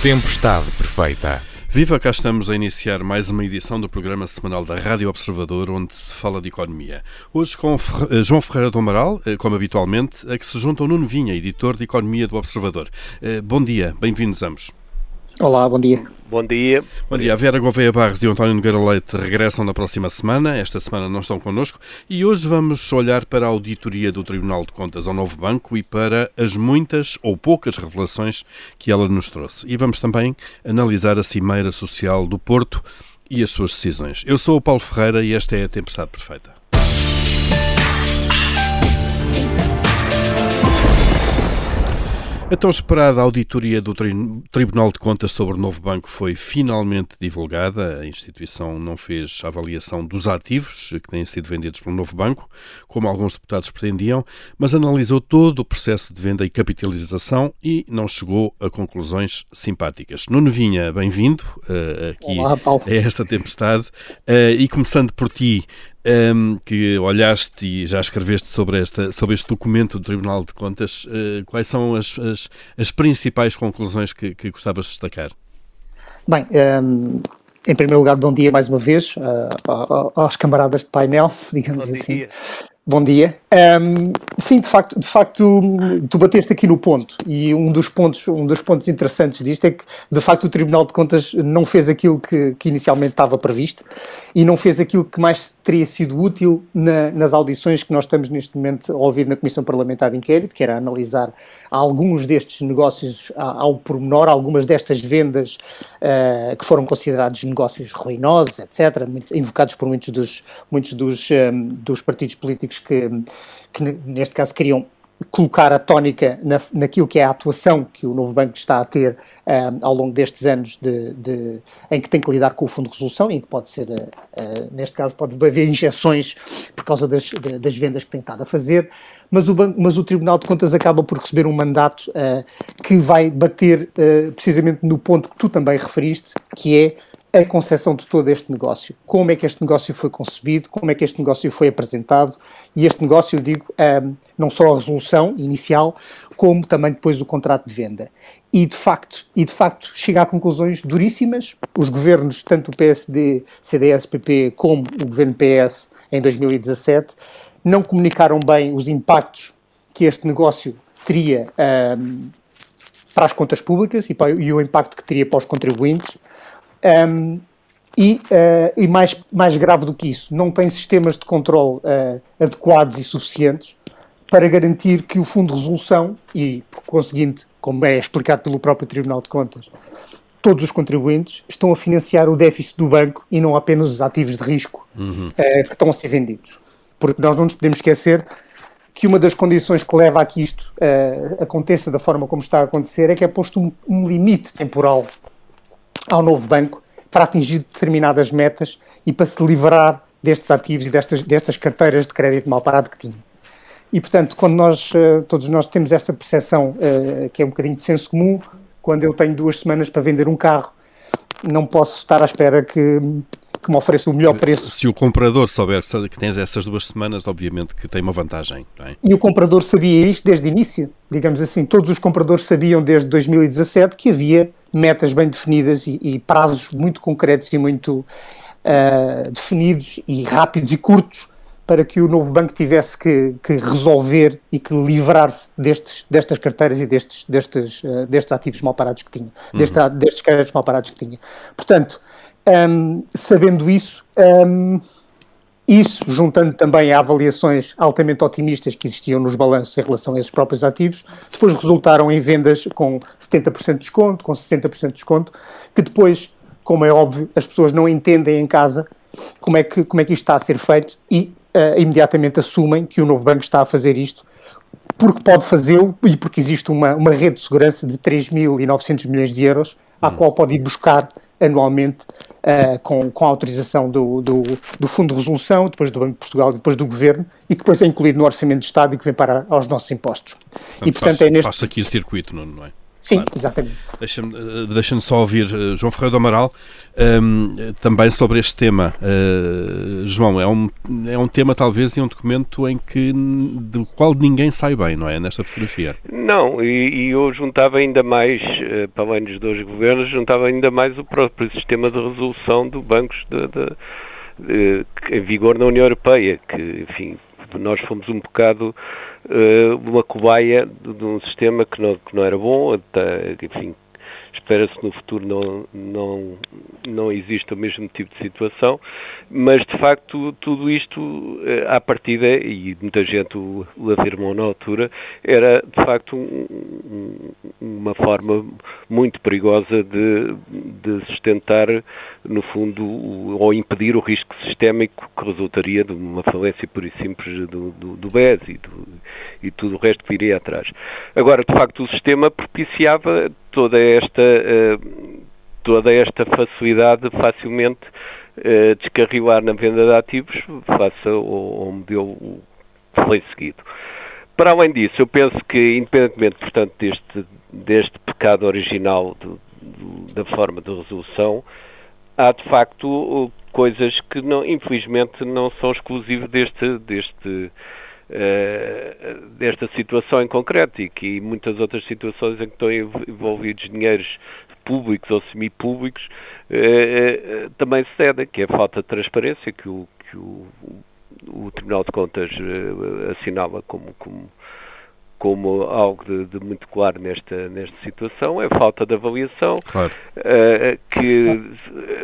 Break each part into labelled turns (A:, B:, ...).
A: Tempestade Perfeita.
B: Viva, cá estamos a iniciar mais uma edição do programa semanal da Rádio Observador, onde se fala de economia. Hoje com eh, João Ferreira do Amaral, eh, como habitualmente, a que se junta o Nuno Vinha, editor de Economia do Observador. Eh, bom dia, bem-vindos ambos.
C: Olá, bom dia.
D: Bom dia.
B: Bom dia. A Vera Gouveia Barros e o António Nogueira Leite regressam na próxima semana. Esta semana não estão connosco. E hoje vamos olhar para a auditoria do Tribunal de Contas ao Novo Banco e para as muitas ou poucas revelações que ela nos trouxe. E vamos também analisar a Cimeira Social do Porto e as suas decisões. Eu sou o Paulo Ferreira e esta é a Tempestade Perfeita. A tão esperada auditoria do Tribunal de Contas sobre o novo banco foi finalmente divulgada. A instituição não fez avaliação dos ativos que têm sido vendidos pelo novo banco, como alguns deputados pretendiam, mas analisou todo o processo de venda e capitalização e não chegou a conclusões simpáticas. Nuno Vinha, bem-vindo uh, aqui Olá, a esta tempestade. Uh, e começando por ti, um, que olhaste e já escreveste sobre, esta, sobre este documento do Tribunal de Contas, uh, quais são as, as, as, principais conclusões que, que gostavas de destacar?
C: Bem, um, em primeiro lugar, bom dia mais uma vez uh, aos camaradas de painel, digamos bom assim. Dia. Bom dia. Um, sim, de facto, de facto, tu bateste aqui no ponto e um dos pontos, um dos pontos interessantes disto é que, de facto, o Tribunal de Contas não fez aquilo que, que inicialmente estava previsto e não fez aquilo que mais teria sido útil na, nas audições que nós estamos neste momento a ouvir na Comissão Parlamentar de Inquérito, que era analisar alguns destes negócios ao pormenor, algumas destas vendas uh, que foram considerados negócios ruinosos, etc., invocados por muitos dos, muitos dos, um, dos partidos políticos que, que neste caso queriam colocar a tónica na, naquilo que é a atuação que o novo banco está a ter um, ao longo destes anos de, de, em que tem que lidar com o fundo de resolução, em que pode ser, uh, uh, neste caso, pode haver injeções por causa das, das vendas que tem estado a fazer, mas o, banco, mas o Tribunal de Contas acaba por receber um mandato uh, que vai bater precisamente no ponto que tu também referiste, que é a concepção de todo este negócio. Como é que este negócio foi concebido, como é que este negócio foi apresentado, e este negócio, eu digo, um, não só a resolução inicial, como também depois o contrato de venda. E de facto, e de facto chega a conclusões duríssimas. Os governos, tanto o PSD, CDS, PP, como o governo PS em 2017, não comunicaram bem os impactos que este negócio teria um, para as contas públicas e, para, e o impacto que teria para os contribuintes um, e, uh, e mais, mais grave do que isso, não tem sistemas de controle uh, adequados e suficientes para garantir que o Fundo de Resolução, e por conseguinte, como é explicado pelo próprio Tribunal de Contas, todos os contribuintes estão a financiar o déficit do banco e não apenas os ativos de risco uhum. uh, que estão a ser vendidos. Porque nós não nos podemos esquecer que uma das condições que leva a que isto uh, aconteça da forma como está a acontecer é que é posto um, um limite temporal ao novo banco para atingir determinadas metas e para se livrar destes ativos e destas, destas carteiras de crédito mal parado que tinha. E, portanto, quando nós, eh, todos nós temos esta percepção, uh, que é um bocadinho de senso comum, quando eu tenho duas semanas para vender um carro, não posso estar à espera que, que me ofereça o melhor preço.
B: Se, se o comprador souber que tens essas duas semanas, obviamente que tem uma vantagem. É?
C: E o comprador sabia isto desde o início. Digamos assim, todos os compradores sabiam desde 2017 que havia metas bem definidas e, e prazos muito concretos e muito uh, definidos e rápidos e curtos para que o novo banco tivesse que, que resolver e que livrar-se destes, destas carteiras e destes, destes, uh, destes ativos mal parados que tinha, uhum. destes, destes créditos mal parados que tinha. Portanto, um, sabendo isso, um, isso, juntando também a avaliações altamente otimistas que existiam nos balanços em relação a esses próprios ativos, depois resultaram em vendas com 70% de desconto, com 60% de desconto, que depois, como é óbvio, as pessoas não entendem em casa como é que, como é que isto está a ser feito e uh, imediatamente assumem que o novo banco está a fazer isto porque pode fazê-lo e porque existe uma, uma rede de segurança de 3.900 milhões de euros à hum. qual pode ir buscar anualmente uh, com, com a autorização do, do, do, Fundo de Resolução, depois do Banco de Portugal, depois do Governo, e que depois é incluído no Orçamento de Estado e que vem para aos nossos impostos.
B: Portanto, e, portanto, é neste... aqui o circuito, não, não é?
C: Sim, claro. exatamente.
B: Deixa-me eh, deixa só ouvir uh, João Ferreira do Amaral um, ehm, também sobre este tema. Uh, João, é um, é um tema talvez e um documento em que do qual ninguém sai bem, não é? Nesta fotografia.
D: Não, e, e eu juntava ainda mais, uh, para além dos dois governos, juntava ainda mais o próprio sistema de resolução do bancos de, de, de, em vigor na União Europeia, que, enfim, nós fomos um bocado uma cobaia de, de, um sistema que não, que não era bom, até, enfim, espera-se que no futuro não, não, não exista o mesmo tipo de situação, mas de facto tudo isto eh, à partida, e muita gente o, o afirmou na altura, era de facto um, uma forma muito perigosa de, de sustentar, no fundo, ou impedir o risco sistémico que resultaria de uma falência pura e simples do, do, do BES e, do, e tudo o resto que viria atrás. Agora, de facto, o sistema propiciava toda esta, eh, toda esta facilidade de facilmente eh, descarrilar na venda de ativos face ao, ao modelo que foi seguido. Para além disso, eu penso que, independentemente, portanto, deste, deste pecado original do, do, da forma de resolução, há de facto coisas que, não, infelizmente, não são exclusivas deste, deste, desta situação em concreto e que muitas outras situações em que estão envolvidos dinheiros públicos ou semipúblicos uh, uh, também cedem, que é a falta de transparência que o, que o, o Tribunal de Contas assinala como, como como algo de, de, muito claro nesta, nesta situação, é a falta de avaliação,
B: claro.
D: uh, que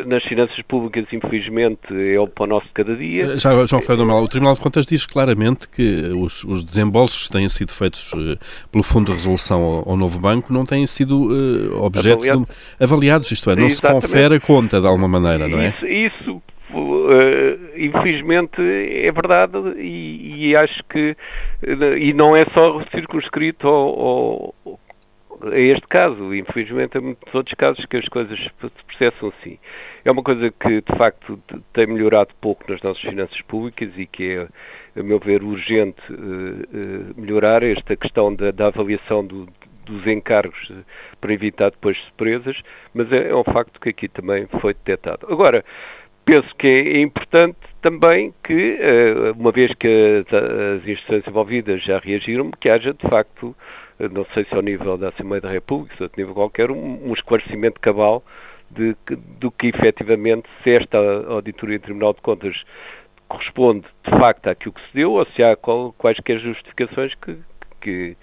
D: nas finanças públicas, infelizmente, é o pão nosso de cada dia.
B: Eh, já, João Ferreira Mal, o Tribunal de Contas diz claramente que os, os desembolsos que têm sido feitos uh, pelo Fundo de Resolução ao, ao Novo Banco não têm sido uh, objeto Avaliado. de, avaliados, isto é, não Exatamente. se confere a conta de alguma maneira, não é?
D: Isso, isso infelizmente é verdade e, e, acho que e não é só circunscrito ao, ao, a este caso, infelizmente há muitos outros casos que as coisas se processam assim. É uma coisa que de facto tem melhorado pouco nas nossas finanças públicas e que é, a meu ver, urgente uh, uh, melhorar esta questão da, da avaliação do, dos encargos para evitar depois surpresas, mas é, é um facto que aqui também foi detectado. Agora, penso que é importante também que, eh, uma vez que as instituições envolvidas já reagiram, que haja de facto, eh, não sei se ao nível da Assembleia da República, se a nível qualquer, um, esclarecimento cabal de, do que efetivamente se esta auditoria do Tribunal de Contas corresponde de facto àquilo que se deu ou se há quaisquer justificações que, que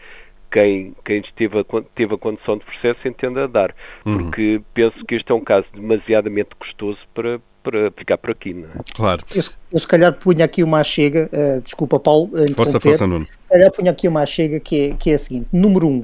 D: quem, quem teve, a, teve a condição de processo entenda dar. Uhum. Porque uhum. penso que este é um caso demasiadamente custoso para, para ficar por aqui. Não é?
B: Claro.
C: Eu, eu, se calhar punha aqui uma chega, uh, desculpa Paulo, uh,
B: força, força, Nuno. Se
C: calhar punha aqui uma chega que é, que é a seguinte, número um,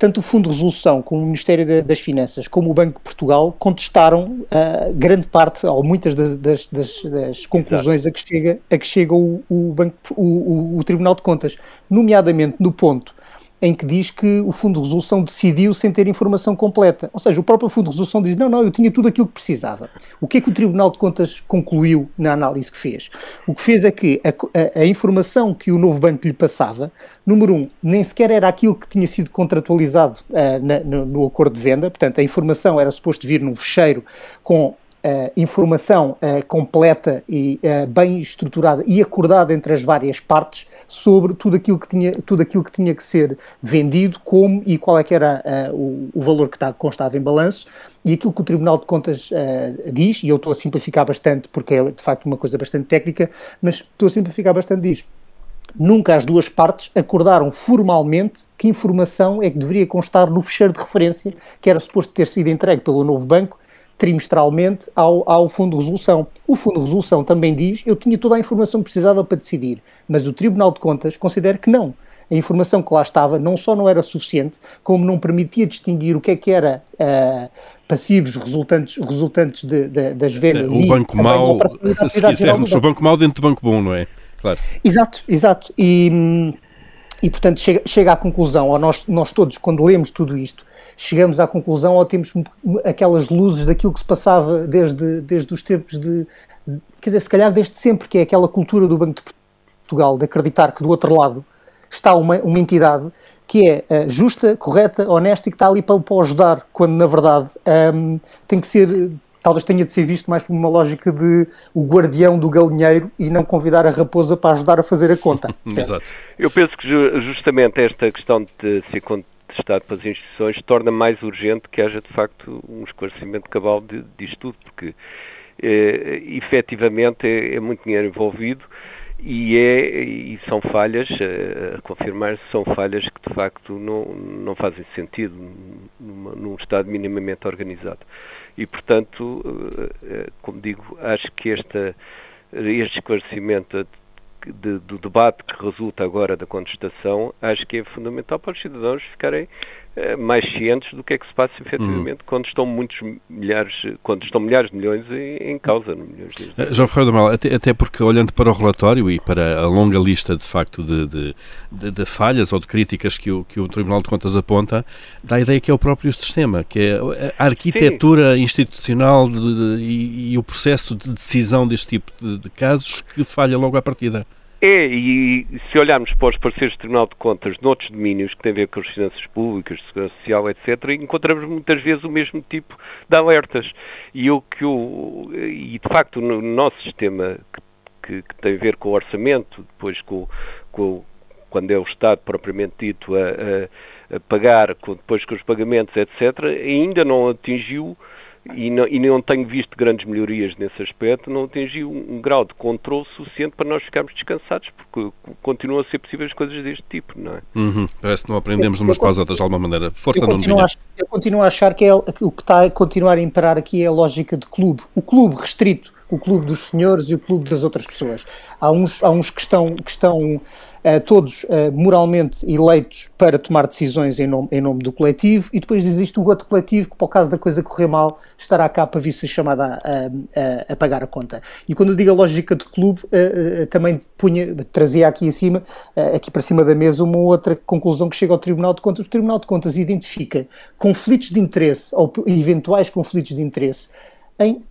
C: tanto o Fundo de Resolução como o Ministério de, das Finanças como o Banco de Portugal contestaram uh, grande parte ou muitas das, das, das, das conclusões a que chega, a que chega o, o, Banco, o, o, o Tribunal de Contas, nomeadamente no ponto em que diz que o Fundo de Resolução decidiu sem ter informação completa. Ou seja, o próprio Fundo de Resolução diz: não, não, eu tinha tudo aquilo que precisava. O que é que o Tribunal de Contas concluiu na análise que fez? O que fez é que a, a, a informação que o novo banco lhe passava, número um, nem sequer era aquilo que tinha sido contratualizado uh, na, no, no acordo de venda, portanto, a informação era suposto vir num fecheiro com Uh, informação uh, completa e uh, bem estruturada e acordada entre as várias partes sobre tudo aquilo que tinha, tudo aquilo que, tinha que ser vendido, como e qual é que era o, o, valor que está, constava em balanço e aquilo que o Tribunal de Contas diz, e eu estou a simplificar bastante porque é de facto uma coisa bastante técnica, mas estou a simplificar bastante diz. Nunca as duas partes acordaram formalmente que informação é que deveria constar no fecheiro de referência que era suposto ter sido entregue pelo novo banco trimestralmente ao, ao Fundo de Resolução. O Fundo de Resolução também diz, eu tinha toda a informação que precisava para decidir, mas o Tribunal de Contas considera que não. A informação que lá estava não só não era suficiente, como não permitia distinguir o que é que era uh, passivos resultantes, resultantes de, de, das vendas.
B: O banco mau, se quisermos, o banco mau dentro do banco bom, não é?
C: Claro. Exato, exato. E, e portanto chega, chega à conclusão, ou nós, nós todos, quando lemos tudo isto, chegamos à conclusão ou temos aquelas luzes daquilo que se passava desde, desde os tempos de. Quer dizer, se calhar desde sempre, que é aquela cultura do Banco de Portugal, de acreditar que do outro lado está uma, uma entidade que é uh, justa, correta, honesta e que está ali para, para ajudar, quando na verdade um, ehm, tem que ser, talvez tenha de ser visto mais como uma lógica de o guardião do galinheiro e não convidar a raposa para ajudar a fazer a conta.
B: Exato.
D: Eu penso que justamente esta questão de ser contestado pelas instituições torna mais urgente que haja de facto um esclarecimento cabal de, disto tudo, porque eh, efetivamente é, é muito dinheiro envolvido e, é, e são falhas, eh, a confirmar-se, são falhas que de facto não, não fazem sentido numa, num Estado minimamente organizado. E, portanto, eh, eh, como digo, acho que esta, este esclarecimento de, do debate que resulta agora da contestação, acho que é fundamental para os cidadãos ficarem mais cientes do que é que se passa efetivamente uhum. quando estão muitos milhares, quando estão milhares de milhões em, em causa. Milhões de...
B: Uh, João Ferreira do Mal, até, até, porque olhando para o relatório e para a longa lista de facto de, de, de, de, falhas ou de críticas que o, que o Tribunal de Contas aponta, dá a ideia que é o próprio sistema, que é a arquitetura Sim. institucional e, e, o processo de decisão deste tipo de casos que falha logo à partida.
D: É, e se olharmos para os parceiros do Tribunal de Contas noutros domínios que têm a ver com as finanças públicas, segurança social, etc., encontramos muitas vezes o mesmo tipo de alertas. E o que o, e de facto no nosso sistema que, que, tem a ver com o orçamento, depois com, com quando é o Estado propriamente dito a, a, a pagar, com, depois com os pagamentos, etc., ainda não atingiu e não, e não tenho visto grandes melhorias nesse aspecto, não atingiu um, um, grau de controle suficiente para nós ficarmos descansados, porque continuam a ser possíveis coisas deste tipo, não é?
B: Uhum. Parece que não aprendemos de umas para as outras de alguma maneira. Força
C: eu
B: não
C: a, Eu continuo a achar que, é, que o que está a continuar a imperar aqui é a lógica de clube. O clube restrito, o clube dos senhores e o clube das outras pessoas. Há uns, há uns que estão, que estão todos uh, moralmente eleitos para tomar decisões em nome, em nome do coletivo, e depois existe o outro coletivo que, o caso da coisa correr mal, estará cá para vir ser chamada a, a, a, pagar a conta. E quando eu digo a lógica de clube, uh, também punha, trazia aqui acima, aqui para cima da mesa, uma outra conclusão que chega ao Tribunal de Contas. O Tribunal de Contas identifica conflitos de interesse, ou eventuais conflitos de interesse, em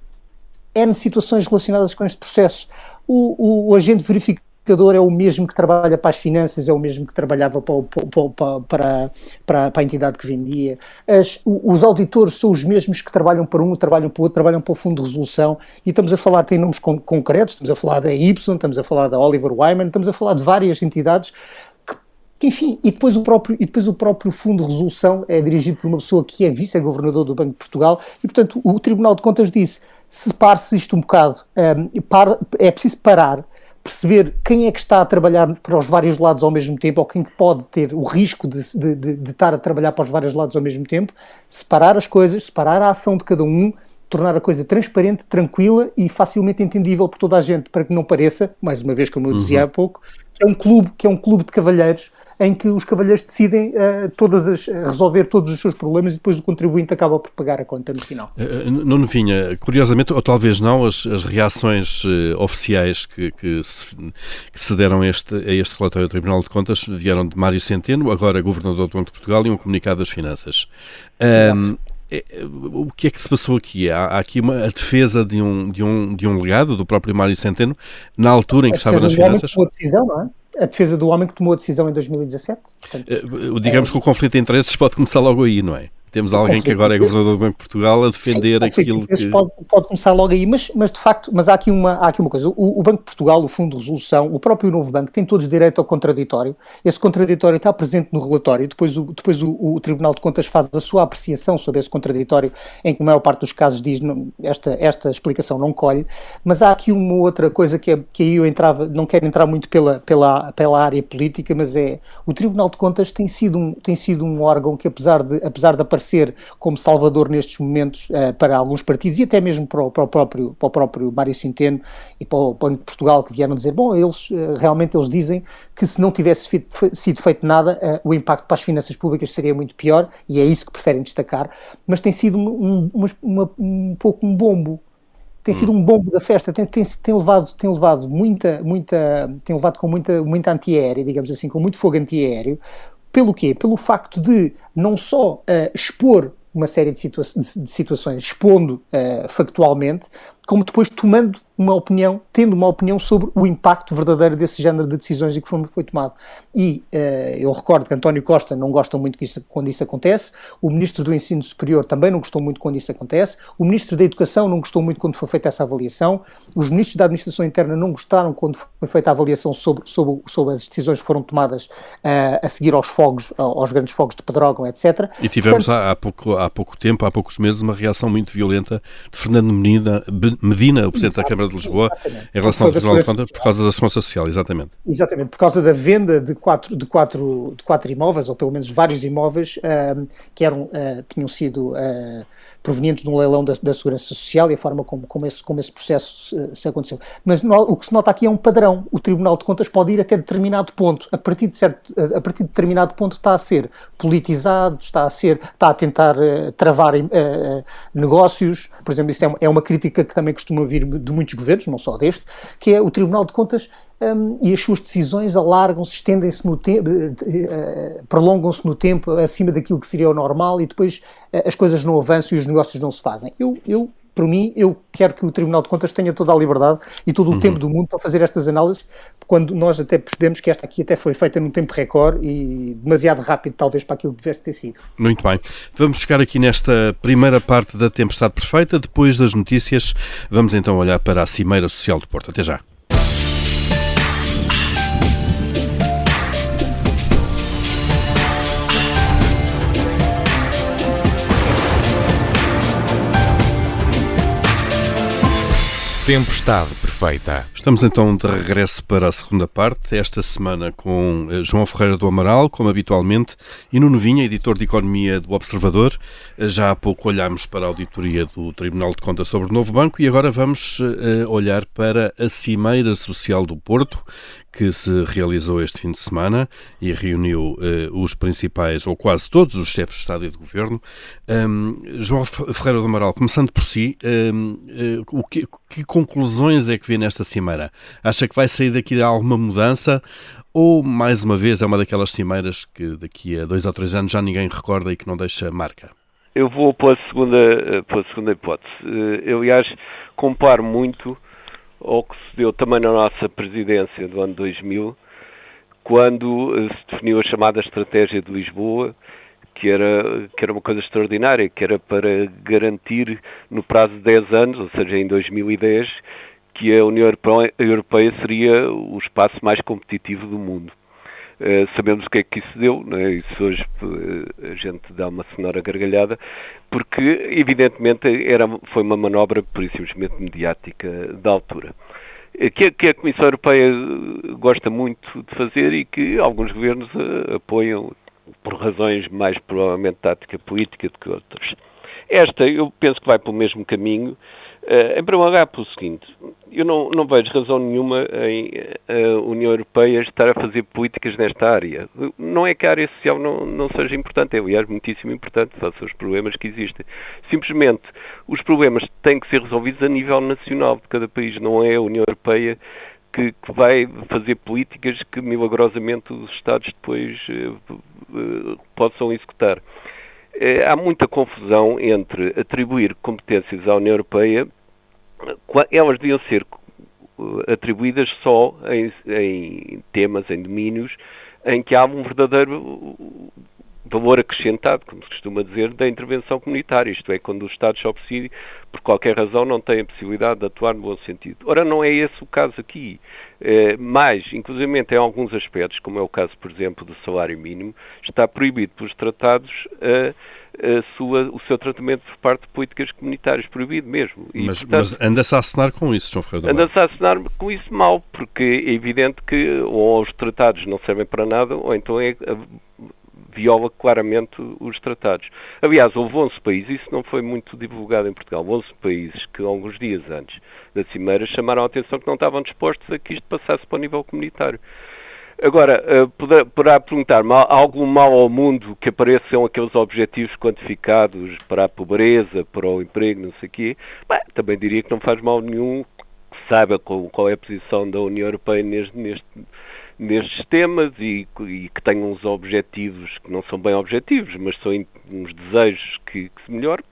C: N situações relacionadas com este processo. O, o, o agente verifica verificador é o mesmo que trabalha para as finanças, é o mesmo que trabalhava para, para, para, para, para a entidade que vendia. As, os auditores são os mesmos que trabalham para um, trabalham para o outro, trabalham para o fundo de resolução. E estamos a falar, tem nomes concretos, estamos a falar da Y, estamos a falar da Oliver Wyman, estamos a falar de várias entidades enfim, e depois, o próprio, e depois o próprio Fundo de Resolução é dirigido por uma pessoa que é vice-governador do Banco de Portugal e, portanto, o Tribunal de Contas disse separe-se isto um bocado, um, é preciso parar perceber quem é que está a trabalhar para os vários lados ao mesmo tempo, ou quem pode ter o risco de, de, de, de estar a trabalhar para os vários lados ao mesmo tempo, separar as coisas, separar a ação de cada um, tornar a coisa transparente, tranquila e facilmente entendível por toda a gente, para que não pareça, mais uma vez, como eu dizia uhum. há pouco, que é um clube, que é um clube de cavalheiros em que os cavalheiros decidem uh, todas as, resolver todos os seus problemas e depois o contribuinte acaba por pagar a conta no final.
B: Uh, Nuno Vinha, curiosamente, ou talvez não, as, as reações uh, oficiais que, que, se, que se deram a este, a este relatório do Tribunal de Contas vieram de Mário Centeno, agora Governador do Banco de Portugal, e um comunicado das Finanças. Um, o que é que se passou aqui? Há, há, aqui uma, a defesa de um, de, um, de um legado do próprio Mário Centeno na altura em que estava nas finanças?
C: Uma decisão, não é? A defesa do homem que tomou a decisão em 2017. Portanto,
B: uh, digamos é, que o conflito de interesses pode começar logo aí, não é? Temos alguém que agora é governador do Banco de Portugal a defender Sim, aquilo que...
C: Pode, pode começar logo aí, mas, mas de facto, mas há aqui uma, há aqui uma coisa. O, o, Banco de Portugal, o Fundo de Resolução, o próprio novo banco, tem todos direito ao contraditório. Esse contraditório está presente no relatório, depois o, depois o, o Tribunal de Contas faz a sua apreciação sobre esse contraditório, em que a maior parte dos casos diz não, esta, esta explicação não colhe, mas há aqui uma outra coisa que, é, que aí eu entrava, não quero entrar muito pela, pela, pela área política, mas é o Tribunal de Contas tem sido um, tem sido um órgão que apesar de, apesar de aparecer como salvador nestes momentos uh, para alguns partidos e até mesmo para o, para o, próprio, para o próprio Mário Centeno e para o Banco de Portugal que vieram dizer, bom, eles uh, realmente eles dizem que se não tivesse feito, sido feito nada, uh, o impacto para as finanças públicas seria muito pior e é isso que preferem destacar, mas tem sido um, uma, um pouco um bombo tem sido um bombo da festa, tem, tem, tem, levado, tem levado muita, muita, tem levado com muita, muita antiaérea, digamos assim, com muito fogo antiaéreo. Pelo quê? Pelo facto de não só uh, expor uma série de, situa de situações expondo uh, factualmente, como depois tomando uma opinião, tendo uma opinião sobre o impacto verdadeiro desse género de decisões e que foi, foi tomado. E uh, eu recordo que António Costa não gosta muito isso, quando isso acontece, o Ministro do Ensino Superior também não gostou muito quando isso acontece, o Ministro da Educação não gostou muito quando foi feita essa avaliação, os Ministros da Administração Interna não gostaram quando foi feita a avaliação sobre, sobre, sobre as decisões que foram tomadas uh, a seguir aos fogos, aos grandes fogos de Pedrógão, etc.
B: E tivemos Portanto, há, há, pouco, há pouco tempo, há poucos meses, uma reação muito violenta de Fernando Medina, Medina o Presidente da Câmara de Lisboa, exatamente. em relação ao Tribunal de Contas, por causa da segurança social, exatamente.
C: Exatamente, por causa da venda de quatro, de quatro, de quatro imóveis, ou pelo menos vários imóveis, uh, que eram, uh, tinham sido uh, provenientes de um leilão da, da, Segurança Social e a forma como, como, esse, como esse processo se, se aconteceu. Mas no, o que se nota aqui é um padrão. O Tribunal de Contas pode ir até determinado ponto. A partir de, certo, a partir de determinado ponto está a ser politizado, está a, ser, está a tentar uh, travar uh, negócios. Por exemplo, isso é uma, é uma crítica que também costuma vir de muitos governos, não só deste, que é o Tribunal de Contas um, e as suas decisões alargam-se, estendem-se no tempo, uh, prolongam-se no tempo acima daquilo que seria o normal e depois uh, as coisas não avançam e os negócios não se fazem. Eu, eu por mim, eu quero que o Tribunal de Contas tenha toda a liberdade e todo o uhum. tempo do mundo para fazer estas análises, quando nós até percebemos que esta aqui até foi feita num tempo recorde e demasiado rápido, talvez, para aquilo que devesse ter sido.
B: Muito bem. Vamos chegar aqui nesta primeira parte da Tempestade Perfeita. Depois das notícias, vamos então olhar para a Cimeira Social do Porto. Até já.
A: Tempestade perfeita.
B: Estamos então de regresso para a segunda parte, esta semana com eh, João Ferreira do Amaral, como habitualmente, e Nuno Vinha, editor de Economia do Observador. Eh, já há pouco olhámos para a auditoria do Tribunal de Contas sobre o Novo Banco e agora vamos uh, olhar para a Cimeira Social do Porto, que se realizou este fim de semana e reuniu uh, os principais, ou quase todos, os chefes de Estado e de Governo. Um, João Ferreira do Amaral, começando por si, um, uh, o que, que, conclusões é que vê nesta cimeira? Acha que vai sair daqui alguma mudança ou, mais uma vez, é uma daquelas cimeiras que daqui a dois ou três anos já ninguém recorda e que não deixa marca?
D: Eu vou pela segunda, eh, pela segunda hipótese. Eu, aliás, comparo muito ou que se deu também na nossa presidência do ano 2000, quando eh, se definiu a chamada Estratégia de Lisboa, que era, que era uma coisa extraordinária, que era para garantir no prazo de 10 anos, ou seja, em 2010, que a União Europeia seria o espaço mais competitivo do mundo. Uh, sabemos o que é que isso deu, né? isso hoje uh, a gente dá uma sonora gargalhada, porque evidentemente era, foi uma manobra por simplesmente mediática da altura. Uh, que, que, a Comissão Europeia gosta muito de fazer e que alguns governos apoiam por razões mais provavelmente tática política do que outras. Esta eu penso que vai pelo mesmo caminho, em primeiro lugar pelo seguinte, eu não, não, vejo razão nenhuma em a União Europeia estar a fazer políticas nesta área. Não é que a área social não, não seja importante, é, aliás, muitíssimo importante, face aos problemas que existem. Simplesmente, os problemas têm que ser resolvidos a nível nacional de cada país, não é a União Europeia que, que vai fazer políticas que milagrosamente os Estados depois eh, eh possam executar. Eh, há muita confusão entre atribuir competências à União Europeia elas deviam ser uh, atribuídas só em, em, temas, em domínios, em que há um verdadeiro uh, valor acrescentado, como se costuma dizer, da intervenção comunitária, isto é, quando o Estado só precisa, por qualquer razão, não tem a possibilidade de atuar no bom sentido. Ora, não é esse o caso aqui. É, mas, inclusive em alguns aspectos, como é o caso, por exemplo, do salário mínimo, está proibido pelos tratados a sua, o seu tratamento por parte de políticas comunitárias, proibido mesmo.
B: E, mas, mas anda-se a assinar com isso, João Ferreira
D: Anda-se a assinar com isso mal, porque é evidente que ou os tratados não servem para nada, ou então é, viola claramente os tratados. Aliás, houve 11 países, isso não foi muito divulgado em Portugal, 11 países que alguns dias antes da Cimeira chamaram a atenção que não estavam dispostos a que isto passasse para o nível comunitário. Agora, uh, poderá, poderá perguntar-me, algum mal ao mundo que apareçam aqueles objetivos quantificados para a pobreza, para o emprego, não sei o quê? Bem, também diria que não faz mal nenhum que saiba qual, qual é a posição da União Europeia neste, neste, nestes temas e, e, que tenham uns objetivos que não são bem objetivos, mas são uns desejos que, que se melhorem.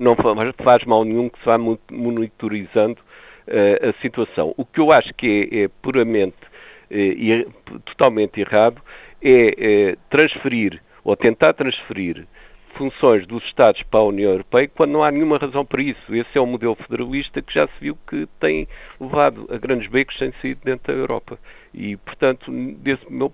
D: Não faz mal nenhum que se vá monitorizando uh, a situação. O que eu acho que é, é puramente e totalmente errado é transferir ou tentar transferir funções dos Estados para a União Europeia quando não há nenhuma razão para isso. Esse é um modelo federalista que já se viu que tem levado a grandes becos sem saído dentro da Europa. E, portanto, desse meu,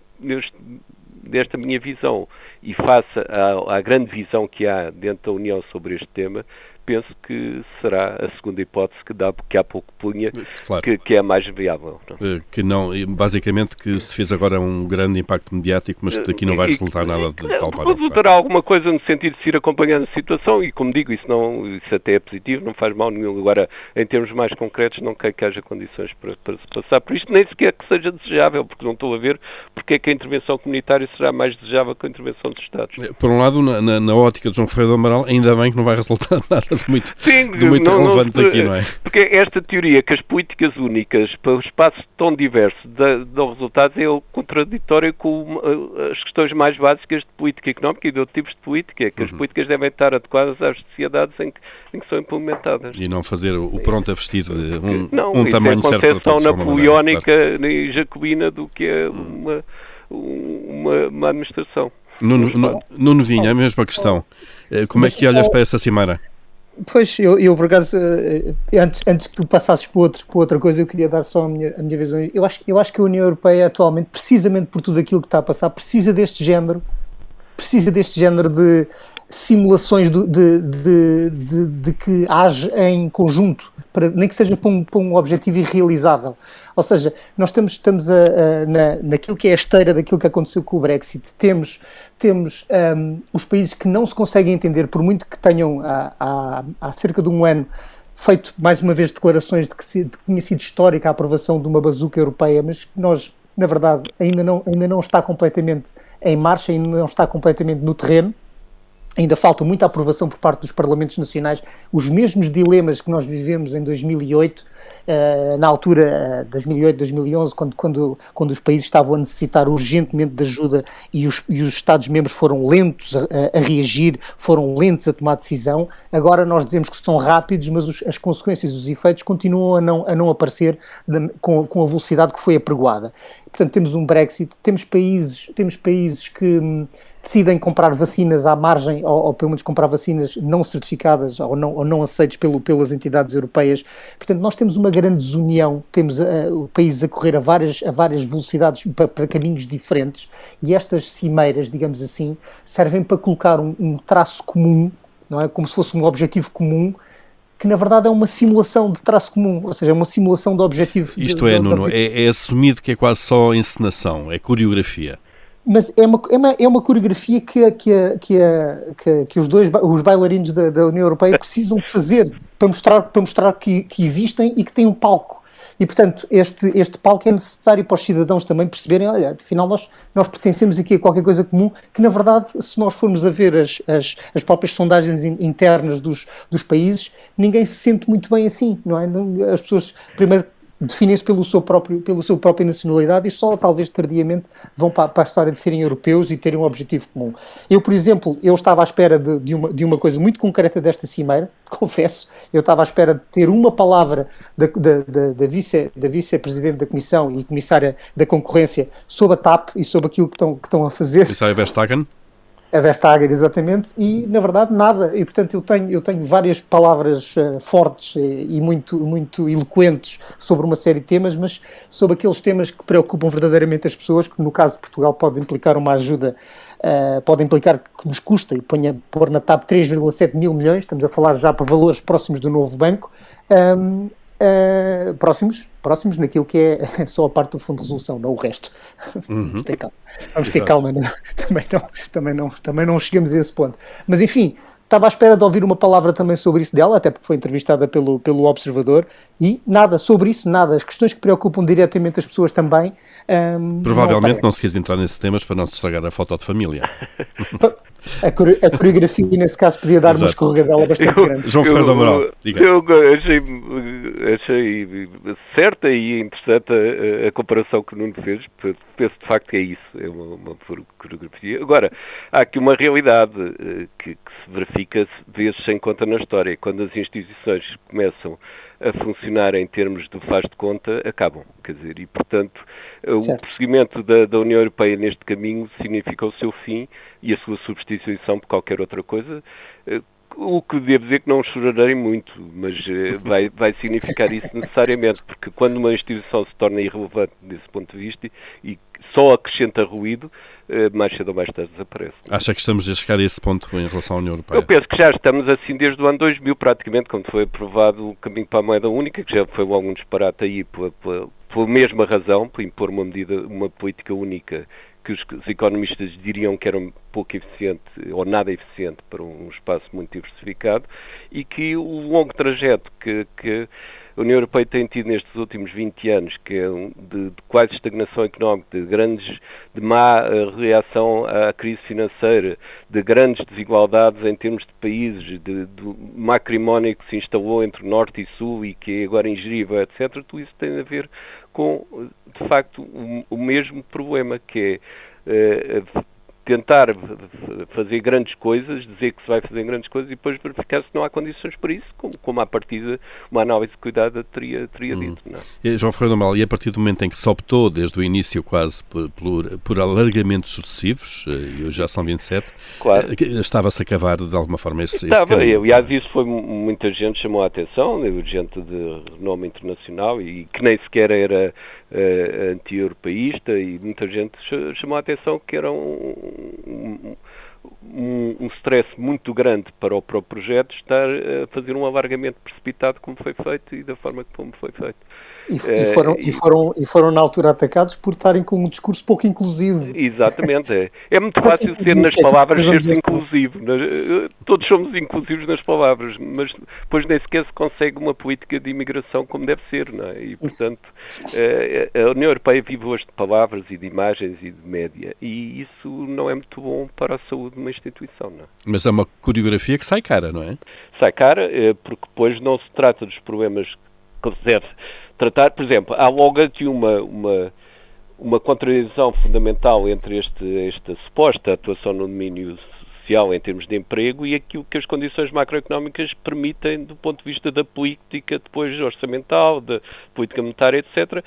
D: desta minha visão e face à, à grande visão que há dentro da União sobre este tema, penso que será a segunda hipótese que, dá, que há pouco punha, claro. que, que, é a mais viável.
B: Não? Eh, que não, basicamente que se fez agora um grande impacto mediático, mas daqui não vai resultar nada de tal para.
D: Resultará alguma coisa no sentido de se ir acompanhando a situação e, como digo, isso, não, isso até é positivo, não faz mal nenhum. Agora, em termos mais concretos, não creio que haja condições para, para se passar por isto, nem sequer que seja desejável, porque não estou a ver porque é que a intervenção comunitária será mais desejável que a intervenção dos Estados. Eh,
B: por um lado, na, na, na ótica de João Ferreira do Amaral, ainda bem que não vai resultar nada de muito, Sim, de muito não, relevante não, daqui, não é?
D: Porque esta teoria que as políticas únicas para um espaço tão diverso dão resultados é contraditório com eh, as questões mais básicas de política económica e de outros tipos de política, que uhum. as políticas devem estar adequadas às sociedades em que, em que são implementadas.
B: E não fazer o pronto a vestir de um, não, um tamanho
D: certo
B: para todos.
D: Não, napoleónica claro. e jacobina do que é uma, uma, uma administração.
B: Nuno, Nuno Vinha, a mesma questão. Eh, como é que olhas para esta cimeira?
C: Pois, eu, eu por acaso, eh, antes, antes que tu passasses para, outro, para outra coisa, eu queria dar só a minha, a minha visão. Eu acho, eu acho que a União Europeia atualmente, precisamente por tudo aquilo que está a passar, precisa deste género, precisa deste género de simulações de, de, de, de, que age em conjunto, para, nem que seja para um, para um objetivo irrealizável. Ou seja, nós estamos, estamos a, a, na, naquilo que é a esteira daquilo que aconteceu com o Brexit. Temos, temos um, os países que não se conseguem entender, por muito que tenham há, há, há cerca de um ano feito mais uma vez declarações de que, se, de que tinha sido histórica a aprovação de uma bazuca europeia, mas nós, na verdade, ainda não, ainda não está completamente em marcha, ainda não está completamente no terreno ainda falta muita aprovação por parte dos parlamentos nacionais. Os mesmos dilemas que nós vivemos em 2008, uh, eh, na altura, uh, 2008, 2011, quando, quando, quando os países estavam a necessitar urgentemente de ajuda e os, e os Estados-membros foram lentos a, a, reagir, foram lentos a tomar decisão. Agora nós dizemos que são rápidos, mas os, as consequências, os efeitos continuam a não, a não aparecer de, com, com a velocidade que foi apregoada. Portanto, temos um Brexit, temos países, temos países que hum, decidem comprar vacinas à margem, ou, ou, pelo menos comprar vacinas não certificadas ou não, ou não aceitas pelo, pelas entidades europeias. Portanto, nós temos uma grande desunião, temos uh, o país a correr a várias, a várias velocidades para, para, caminhos diferentes e estas cimeiras, digamos assim, servem para colocar um, um traço comum, não é? Como se fosse um objetivo comum que na verdade é uma simulação de traço comum, ou seja, é uma simulação de objetivo.
B: Isto
C: de,
B: é,
C: de,
B: Nuno, é, é, assumido que é quase só encenação, é coreografia
C: mas é uma, é uma, é uma coreografia que, que, que, que, que os dois os bailarinos da, da, União Europeia precisam fazer para mostrar, para mostrar que, que existem e que têm um palco. E, portanto, este, este palco é necessário para os cidadãos também perceberem, olha, afinal nós, nós pertencemos aqui a qualquer coisa comum, que na verdade, se nós formos a ver as, as, as próprias sondagens internas dos, dos países, ninguém se sente muito bem assim, não é? As pessoas, primeiro, definem-se pelo seu próprio, pela sua própria nacionalidade e só talvez tardiamente vão para, para, a história de serem europeus e terem um objetivo comum. Eu, por exemplo, eu estava à espera de, de, uma, de uma coisa muito concreta desta cimeira, confesso, eu estava à espera de ter uma palavra da, da, da, da vice, da vice-presidente da Comissão e comissária da concorrência sobre a TAP e sobre aquilo que estão, que estão a fazer.
B: Comissária Vestager?
C: A Vestager, exatamente, e na verdade nada. E portanto eu tenho, eu tenho várias palavras uh, fortes e, e muito, muito eloquentes sobre uma série de temas, mas sobre aqueles temas que preocupam verdadeiramente as pessoas, que no caso de Portugal pode implicar uma ajuda, uh, pode implicar que nos custa, e ponha, pôr na TAP 3,7 mil milhões, estamos a falar já para valores próximos do novo banco, um, Uh, próximos, próximos naquilo que é só a parte do fundo de resolução, não o resto. Uhum. Vamos ter calma, Vamos ter calma né? também, não, também, não, também não chegamos a esse ponto. Mas enfim, estava à espera de ouvir uma palavra também sobre isso dela, até porque foi entrevistada pelo, pelo Observador, e nada sobre isso, nada. As questões que preocupam diretamente as pessoas também.
B: Um, Provavelmente não, não se quis entrar nesses temas para não se estragar a foto de família.
C: A, a coreografia, nesse caso, podia dar Exato. uma escorregadela bastante eu, grande.
B: João Fernando Amaral, diga.
D: Eu achei, achei certa e interessante a, a, comparação que o Nuno fez. Penso de facto que é isso, é uma, uma coreografia. Agora, há aqui uma realidade eh, que, que se verifica vezes sem conta na história. Quando as instituições começam a funcionar em termos de faz de conta, acabam. Quer dizer, e portanto, certo. o prosseguimento da, da, União Europeia neste caminho significa o seu fim e a sua substituição por qualquer outra coisa. Eh, o que devo dizer que não chorarei muito, mas uh, vai, vai significar isso necessariamente, porque quando uma instituição se torna irrelevante desse ponto de vista e só acrescenta ruído, uh, mais cedo ou mais tarde desaparece.
B: Acha que estamos a chegar a esse ponto em relação à União Europeia?
D: Eu penso que já estamos assim desde o ano 2000, praticamente, quando foi aprovado o caminho para a moeda única, que já foi algum disparate aí pela, pela, pela mesma razão, por impor uma medida, uma política única que os, os, economistas diriam que era pouco eficiente ou nada eficiente para um espaço muito diversificado e que o longo trajeto que, que a União Europeia tem tido nestes últimos 20 anos, que é de, de quase estagnação económica, de grandes, de má uh, reação à crise financeira, de grandes desigualdades em termos de países, de, de macrimónio que se instalou entre Norte e Sul e que agora ingerível, etc., tudo isso tem a ver com, de facto, o, o mesmo problema, que é uh, tentar fazer grandes coisas, dizer que se vai fazer grandes coisas e depois verificar se não há condições para isso, como, como à partida uma análise cuidada teria, teria hum. dito.
B: É? João Ferreira Mal, e a partir do momento em que se optou, desde o início quase, por, por, por alargamentos sucessivos, e hoje já são 27, claro. Eh, estava-se a cavar de alguma forma esse, Estava, esse caminho.
D: Aliás, isso foi muita gente chamou a atenção, né, gente de renome internacional e que nem sequer era uh, anti-europeísta e muita gente chamou a atenção que era um, um, um, um stress muito grande para o próprio projeto estar a fazer um alargamento precipitado como foi feito e da forma como foi feito.
C: E, e, foram, e, foram, e foram na altura atacados por estarem com um discurso pouco inclusivo.
D: Exatamente. É, é muito fácil ser nas palavras ser inclusivo. Eh, todos somos inclusivos nas palavras, mas depois nem sequer se consegue uma política de imigração como deve ser. Não é? E, portanto, eh, a União Europeia vive hoje de palavras e de imagens e de média. E isso não é muito bom para a saúde de uma instituição. Não é?
B: Mas é uma coreografia que sai cara, não é?
D: Sai cara, eh, porque depois não se trata dos problemas que deve tratar, por exemplo, há logo aqui uma, uma, uma contradição fundamental entre este, esta suposta atuação no domínio social em termos de emprego e aquilo que as condições macroeconómicas permitem do ponto de vista da política depois orçamental, da política monetária, etc.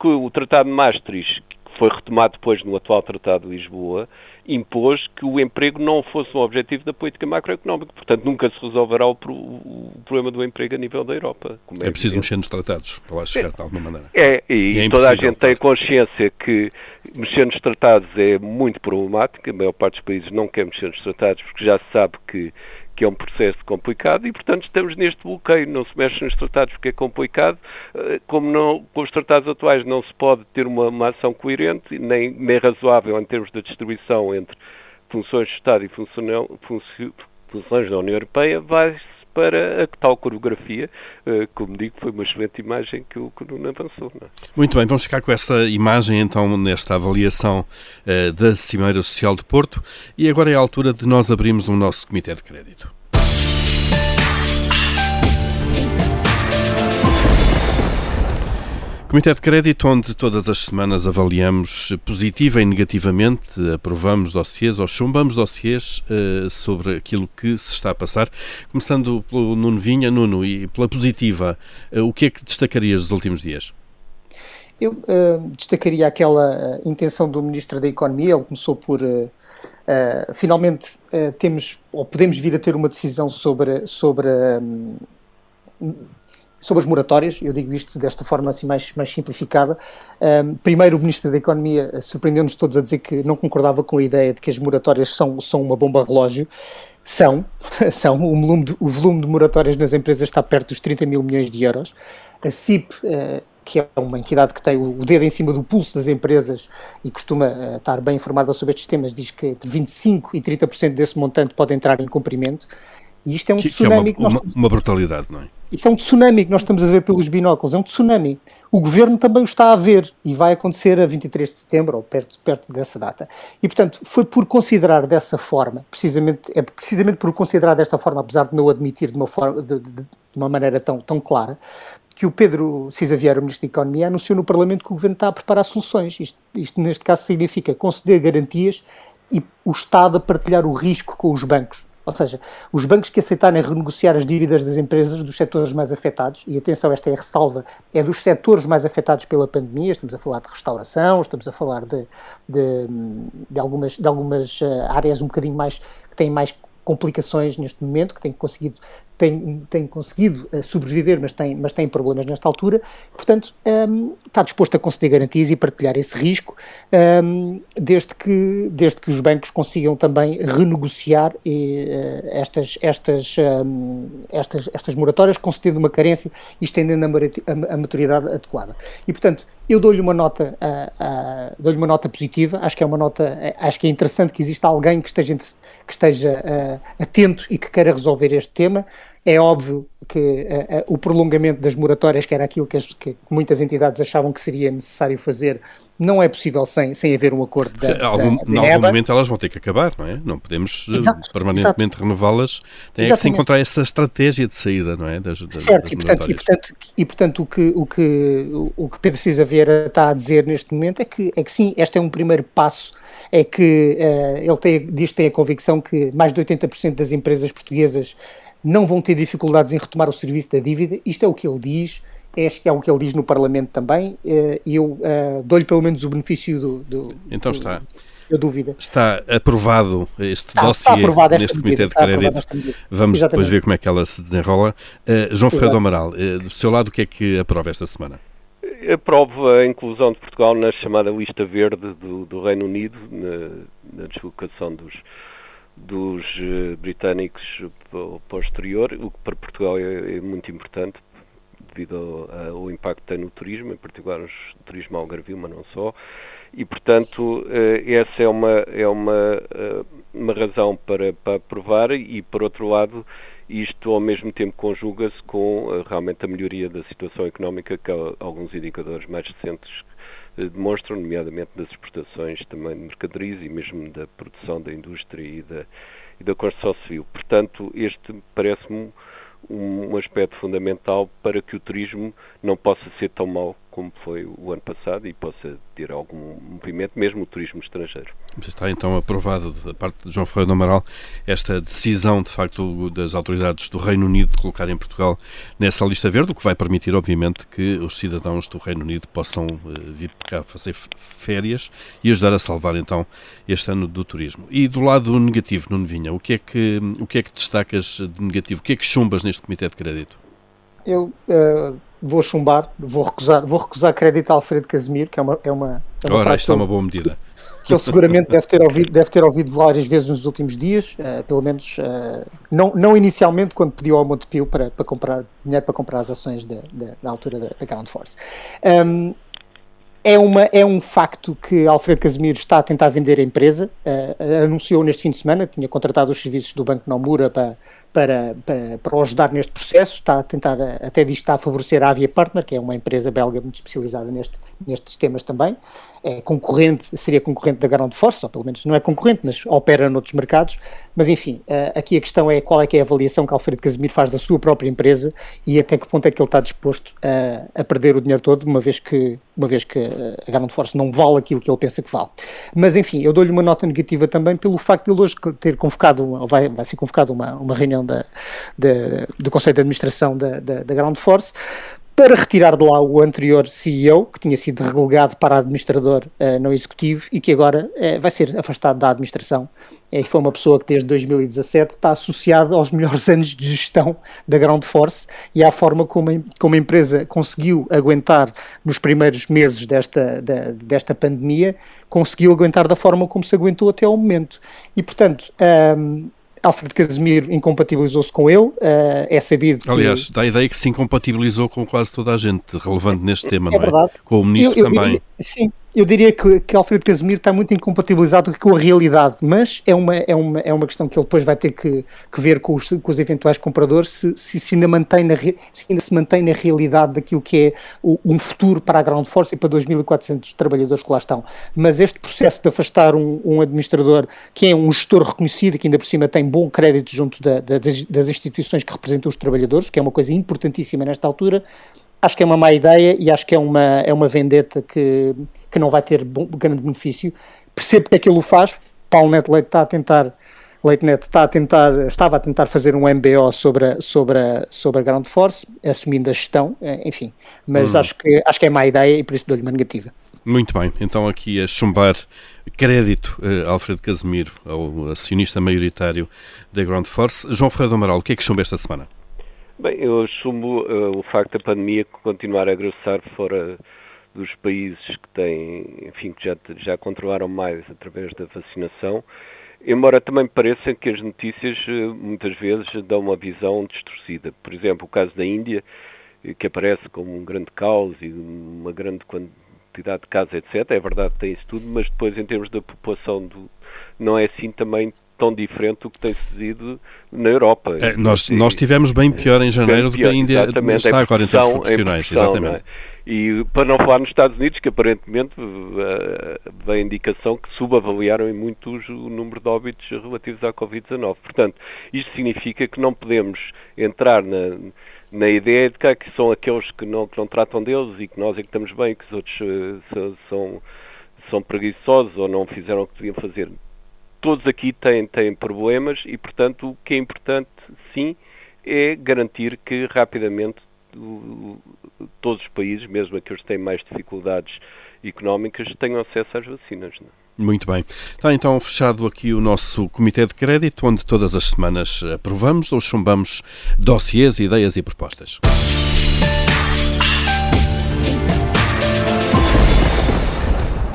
D: Que o Tratado de Maastricht, que foi retomado depois no atual Tratado de Lisboa, impôs que o emprego não fosse um objetivo da política macroeconómica. Portanto, nunca se resolverá o, pro, o problema do emprego a nível da Europa.
B: É, é, preciso mexer nos tratados para lá chegar é, de alguma maneira.
D: É, e, é toda a gente tem consciência que mexer nos tratados é muito problemático. A maior parte dos países não quer mexer nos tratados porque já se sabe que que é um processo complicado e, portanto, estamos neste bloqueio. Não se mexe nos tratados porque é complicado. Eh, como não, com os tratados atuais não se pode ter uma, uma ação coerente, nem, nem razoável em termos da distribuição entre funções de Estado e funções da União Europeia, vai-se para a tal coreografia, eh, como digo, foi uma excelente imagem que o Nuno avançou. É?
B: Muito bem, vamos ficar com essa imagem então nesta avaliação uh, da Cimeira Social de Porto e agora é a altura de nós abrirmos o nosso Comitê de Crédito. Comitê de Crédito, onde todas as semanas avaliamos positiva e negativamente, aprovamos dossiês ou chumbamos dossiês uh, sobre aquilo que se está a passar. Começando pelo Nuno Vinha. Nuno, e pela positiva, uh, o que é que destacarias dos últimos dias?
C: Eu uh, destacaria aquela intenção do Ministro da Economia, ele começou por. finalmente temos, ou podemos vir a ter uma decisão sobre, sobre um, sobre as moratórias, eu digo isto desta forma assim mais, mais simplificada. Um, primeiro, o Ministro da Economia eh, surpreendeu-nos todos a dizer que não concordava com a ideia de que as moratórias são, são uma bomba relógio. São, são. O volume, de, o volume de moratórias nas empresas está perto dos 30 mil milhões de euros. A CIP, uh, que é uma entidade que tem o dedo em cima do pulso das empresas e costuma uh, estar bem informada sobre estes temas, diz que entre 25% e 30% desse montante pode entrar em cumprimento. E isto é um que, tsunami
B: que, é uma, que nós... uma, uma brutalidade, não é?
C: Isto é um tsunami que nós estamos a ver pelos binóculos, é um tsunami. O governo também o está a ver e vai acontecer a 23 de setembro ou perto, perto dessa data. E, portanto, foi por considerar dessa forma, precisamente, é precisamente por considerar desta forma, apesar de não admitir de uma, forma, de, de, de uma maneira tão, tão clara, que o Pedro Cisa Vieira, o Ministro da Economia, anunciou no Parlamento que o Governo está a preparar soluções. Isto, isto, neste caso, significa conceder garantias e o Estado a partilhar o risco com os bancos Ou seja, os bancos que aceitarem renegociar as dívidas das empresas dos setores mais afetados, e atenção, esta é a ressalva, é dos setores mais afetados pela pandemia, estamos a falar de restauração, estamos a falar de, de, de algumas, de algumas uh, áreas um bocadinho mais que têm mais complicações neste momento, que têm conseguido tem, tem conseguido uh, sobreviver, mas tem, mas tem problemas nesta altura, portanto, um, ehm, está disposto a conceder garantias e partilhar esse risco, um, ehm, desde, que, desde que os bancos consigam também renegociar e, uh, estas, estas, um, ehm, estas, estas moratórias, concedendo uma carência e estendendo a, a maturidade adequada. E, portanto, eu dou-lhe uma nota, uh, uh, dou-lhe uma nota positiva. Acho que é uma nota, acho que é interessante que exista alguém que esteja, que esteja uh, atento e que queira resolver este tema. É óbvio que o prolongamento das moratórias, que era aquilo que, as, que, muitas entidades achavam que seria necessário fazer, não é possível sem, sem haver um acordo da,
B: algum,
C: da,
B: Em algum momento elas vão ter que acabar, não é? Não podemos exato, permanentemente renová-las. Tem que se encontrar essa estratégia de saída, não é? Das,
C: das, certo, das e, portanto, e, portanto, e portanto o que, o que, o que Pedro Cisa Vieira está a dizer neste momento é que, é que sim, este é um primeiro passo é que uh, ele tem, diz que tem a convicção que mais de 80% das empresas portuguesas não vão ter dificuldades em retomar o serviço da dívida. Isto é o que ele diz, acho que é o que ele diz no Parlamento também, eh, e eu uh, dou-lhe pelo menos o benefício do. do
B: então está.
C: Da dúvida.
B: Está aprovado este está, dossiê está neste Comitê de Crédito. Vamos Exatamente. depois ver como é que ela se desenrola. Uh, João Ferreira do Amaral, uh, do seu lado, o que é que aprova esta semana?
D: Aprovo a inclusão de Portugal na chamada lista verde do, do Reino Unido, na, na deslocação dos, dos uh, britânicos para o exterior, o que para Portugal é, é muito importante devido ao, ao, impacto que tem no turismo, em particular no turismo algarvio, mas não só. E, portanto, uh, essa é uma, é uma, uh, uma razão para, para aprovar e, por outro lado, isto ao mesmo tempo conjuga-se com realmente a melhoria da situação económica que alguns indicadores mais recentes demonstram, nomeadamente das exportações também de mercadorias e mesmo da produção da indústria e da, e da construção civil. Portanto, este parece-me um, um aspecto fundamental para que o turismo não possa ser tão mau como foi o ano passado e possa ter algum movimento, mesmo o turismo estrangeiro.
B: Está então aprovado da parte de João Ferreira do Amaral esta decisão, de facto, das autoridades do Reino Unido de colocar em Portugal nessa lista verde, o que vai permitir, obviamente, que os cidadãos do Reino Unido possam uh, vir cá fazer férias e ajudar a salvar então este ano do turismo. E do lado negativo, Nuno Vinha, o que é que, o que, é que destacas de negativo? O que é que chumbas neste Comitê de Crédito?
C: Eu uh vou chumbar, vou recusar, vou recusar crédito a Alfredo Casimiro, que é uma. É uma, é
B: uma Ora, isto é uma boa medida.
C: Que ele seguramente deve ter ouvido, deve ter ouvido várias vezes nos últimos dias, uh, pelo menos uh, não, não inicialmente quando pediu ao Montepio para, para comprar dinheiro para comprar as ações da, da, da altura da, da Ground Force. Um, é, uma, é um facto que Alfredo Casimiro está a tentar vender a empresa. Uh, anunciou neste fim de semana, tinha contratado os serviços do Banco Nomura para, para, para, para o ajudar neste processo, está a tentar, até diz está a favorecer a Avia Partner, que é uma empresa belga muito especializada neste, nestes temas também, é concorrente, seria concorrente da Ground Force, ou pelo menos não é concorrente, mas opera noutros mercados, mas enfim, eh, aqui a questão é qual é que é a avaliação que Alfredo Casimiro faz da sua própria empresa e até que ponto é que ele está disposto a, a perder o dinheiro todo, uma vez que, uma vez que a Ground Force não vale aquilo que ele pensa que vale. Mas enfim, eu dou-lhe uma nota negativa também pelo facto de ele hoje ter convocado, ou vai, vai ser convocado uma, uma reunião da, da, do Conselho de Administração da, da, da Ground Force, para retirar de lá o anterior CEO, que tinha sido relegado para administrador uh, no executivo e que agora uh, vai ser afastado da administração. E foi uma pessoa que desde 2017 está associada aos melhores anos de gestão da Ground Force e à forma como como a empresa conseguiu aguentar nos primeiros meses desta, da, desta pandemia, conseguiu aguentar da forma como se aguentou até ao momento. E, portanto, um, Alfredo Casimiro incompatibilizou-se com ele, uh, é sabido
B: que... Aliás, dá a ideia que se incompatibilizou com quase toda a gente relevante neste tema,
C: é
B: não é? Verdade. Com o Ministro eu, eu, também. Eu,
C: sim, eu diria que, que Alfredo Casimiro está muito incompatibilizado com a realidade, mas é uma, é uma, é uma questão que ele depois vai ter que, que ver com os, com os eventuais compradores se, se, se, ainda mantém na, se ainda se mantém na realidade daquilo que é o, um futuro para a Ground Force e para 2.400 trabalhadores que lá estão. Mas este processo de afastar um, um administrador que é um gestor reconhecido, que ainda por cima tem bom crédito junto da, da, das, das instituições que representam os trabalhadores, que é uma coisa importantíssima nesta altura, acho que é uma má ideia e acho que é uma, é uma vendetta que, que não vai ter bom, grande benefício. Percebo que é que ele o faz. Paulo Neto Leite está a tentar Leitnet está a tentar, estava a tentar fazer um MBO sobre a, sobre a, sobre a Ground Force, assumindo a gestão, eh, enfim, mas hum. acho, que, acho que é má ideia e por isso dou-lhe uma negativa.
B: Muito bem, então aqui a chumbar crédito uh, Alfredo Casemiro, ao acionista maioritário da Ground Force. João Ferreira do Amaral, o que é que chumba esta semana?
D: Bem, eu chumbo uh, o facto da pandemia continuar a agressar fora dos países que têm, enfim, que já, já controlaram mais através da vacinação, embora também pareça que as notícias uh, muitas vezes dão uma visão distorcida. Por exemplo, o caso da Índia, que aparece como um grande caos e uma grande quantidade quantidade de casos, etc. É verdade que tem isso tudo, mas depois, em termos da população, do, não é assim também tão diferente do que tem sucedido na Europa.
B: É, nós, nós tivemos bem pior em janeiro do que a Índia está agora em termos profissionais. Exatamente. É?
D: E para não falar nos Estados Unidos, que aparentemente uh, vem a indicação que subavaliaram em muitos o número de óbitos relativos à Covid-19. Portanto, isto significa que não podemos entrar na na ideia de que, são aqueles que não, que não tratam deles e que nós é que estamos bem, que os outros uh, são, são preguiçosos ou não fizeram o que deviam fazer. Todos aqui têm, têm problemas e, portanto, o que é importante, sim, é garantir que rapidamente todos os países, mesmo aqueles que têm mais dificuldades económicas, tenham acesso às vacinas. É?
B: Muito bem. Está então fechado aqui o nosso Comitê de Crédito, onde todas as semanas aprovamos ou chumbamos dossiês, ideias e propostas.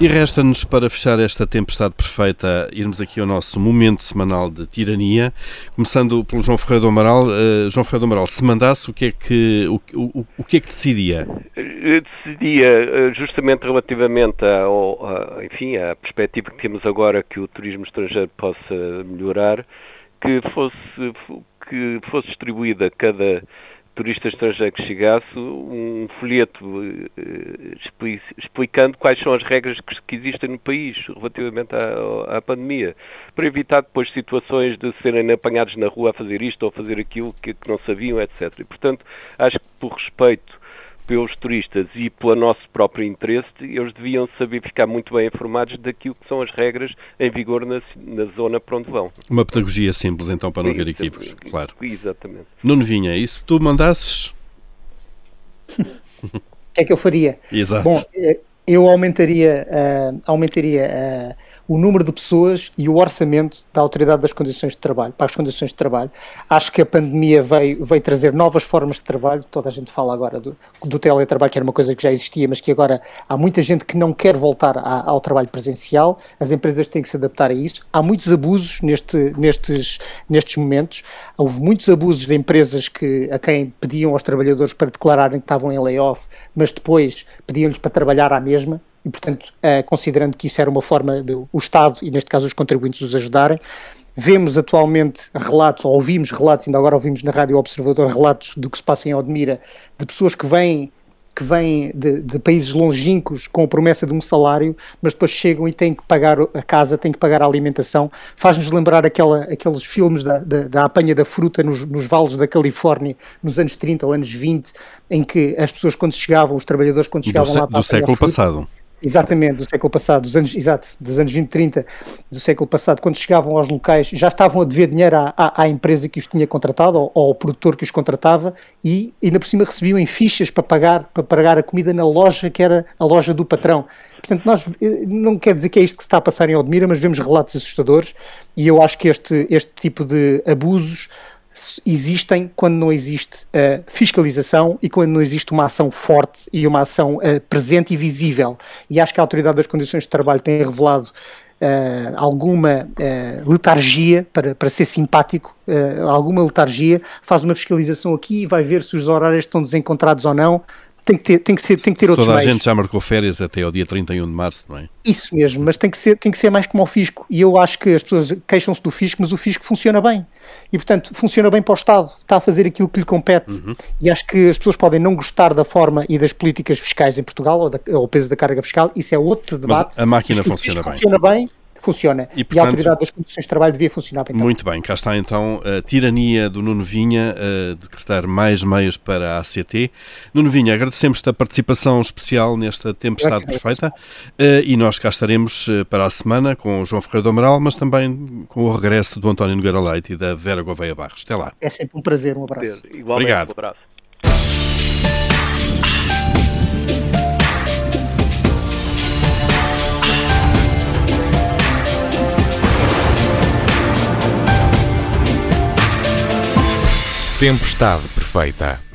B: E resta-nos para fechar esta tempestade perfeita irmos aqui ao nosso momento semanal de tirania, começando pelo João Ferreira do Amaral. Uh, João Ferreira do Amaral, se mandasse, o que é que, o, o, o que, é que decidia?
D: Eu decidia eh, justamente relativamente ao, a, enfim, à perspectiva que temos agora que o turismo estrangeiro possa melhorar, que fosse, que fosse distribuída cada turista estrangeiro que chegasse um folheto eh, explicando quais são as regras que, existem no país relativamente à, à, pandemia, para evitar depois situações de serem apanhados na rua a fazer isto ou a fazer aquilo que, que não sabiam, etc. E, portanto, acho que por respeito pelos turistas e pelo nosso próprio interesse, eles deviam saber ficar muito bem informados daquilo que são as regras em vigor na, na zona para onde vão.
B: Uma pedagogia simples, então, para não haver equívocos, claro.
D: Exatamente.
B: Nuno Vinha, e se tu mandasses...
C: O que é que eu faria?
B: Exato.
C: Bom, eh, eu aumentaria, uh, aumentaria uh, o número de pessoas e o orçamento da Autoridade das Condições de Trabalho, para as condições de trabalho. Acho que a pandemia veio, veio trazer novas formas de trabalho, toda a gente fala agora do, do teletrabalho, que era uma coisa que já existia, mas que agora há muita gente que não quer voltar a, ao trabalho presencial, as empresas têm que se adaptar a isso. Há muitos abusos neste, nestes, nestes momentos, houve muitos abusos de empresas que, a quem pediam aos trabalhadores para declararem que estavam em layoff, mas depois pediam-lhes para trabalhar à mesma, e, portanto, uh, considerando que isso era uma forma de o Estado, e neste caso os contribuintes, os ajudarem, vemos atualmente relatos, ou ouvimos relatos, ainda agora ouvimos na Rádio Observador relatos do que se passa em Odmira, de pessoas que vêm que vêm de, de, países longínquos com a promessa de um salário, mas depois chegam e têm que pagar a casa, têm que pagar a alimentação. Faz-nos lembrar aquela, aqueles filmes da, da, da apanha da fruta nos, nos, vales da Califórnia, nos anos 30 ou anos 20, em que as pessoas, quando chegavam, os trabalhadores, quando chegavam
B: do,
C: lá
B: para do século fruta, passado
C: Exatamente, do século passado, dos anos, exato, dos anos 20, 30 do século passado, quando chegavam aos locais, já estavam a dever dinheiro à, à, à empresa que os tinha contratado, ou, ou, ao produtor que os contratava, e ainda por cima recebiam em fichas para pagar, para pagar a comida na loja que era a loja do patrão. Portanto, nós, eh, não quer dizer que é isto que se está a passar em Odmira, mas vemos relatos assustadores, e eu acho que este, este tipo de abusos existem quando não existe uh, fiscalização e quando não existe uma ação forte e uma ação uh, presente e visível. E acho que a Autoridade das Condições de Trabalho tem revelado uh, alguma letargia, para, para ser simpático, alguma letargia, faz uma fiscalização aqui e vai ver se os horários estão desencontrados ou não, tem que ter, tem que ser, tem que ter outros
B: Toda a gente já marcou férias até ao dia 31 de março, não é?
C: Isso mesmo, mas tem que ser, tem que ser mais como o fisco. E eu acho que as pessoas queixam-se do fisco, mas o fisco funciona bem. E, portanto, funciona bem para o Estado. Está a fazer aquilo que lhe compete. Uhum. E acho que as pessoas podem não gostar da forma e das políticas fiscais em Portugal, ou, da, ou o peso da carga fiscal. Isso é outro debate.
B: Mas a máquina funciona bem.
C: Funciona bem funciona. E, portanto, e, a Autoridade das Condições de Trabalho devia funcionar bem.
B: Muito bem, cá está então a tirania do Nuno Vinha, a decretar mais meios para a ACT. Nuno Vinha, agradecemos-te a participação especial nesta Tempestade Perfeita eh, e nós cá estaremos eh, para a semana com o João Ferreira do Amaral, mas também com o regresso do António Nogueira Leite e da Vera Gouveia Barros. Até lá.
C: É sempre um prazer, um abraço.
D: Igualmente, Obrigado. um abraço.
A: Tempestade perfeita.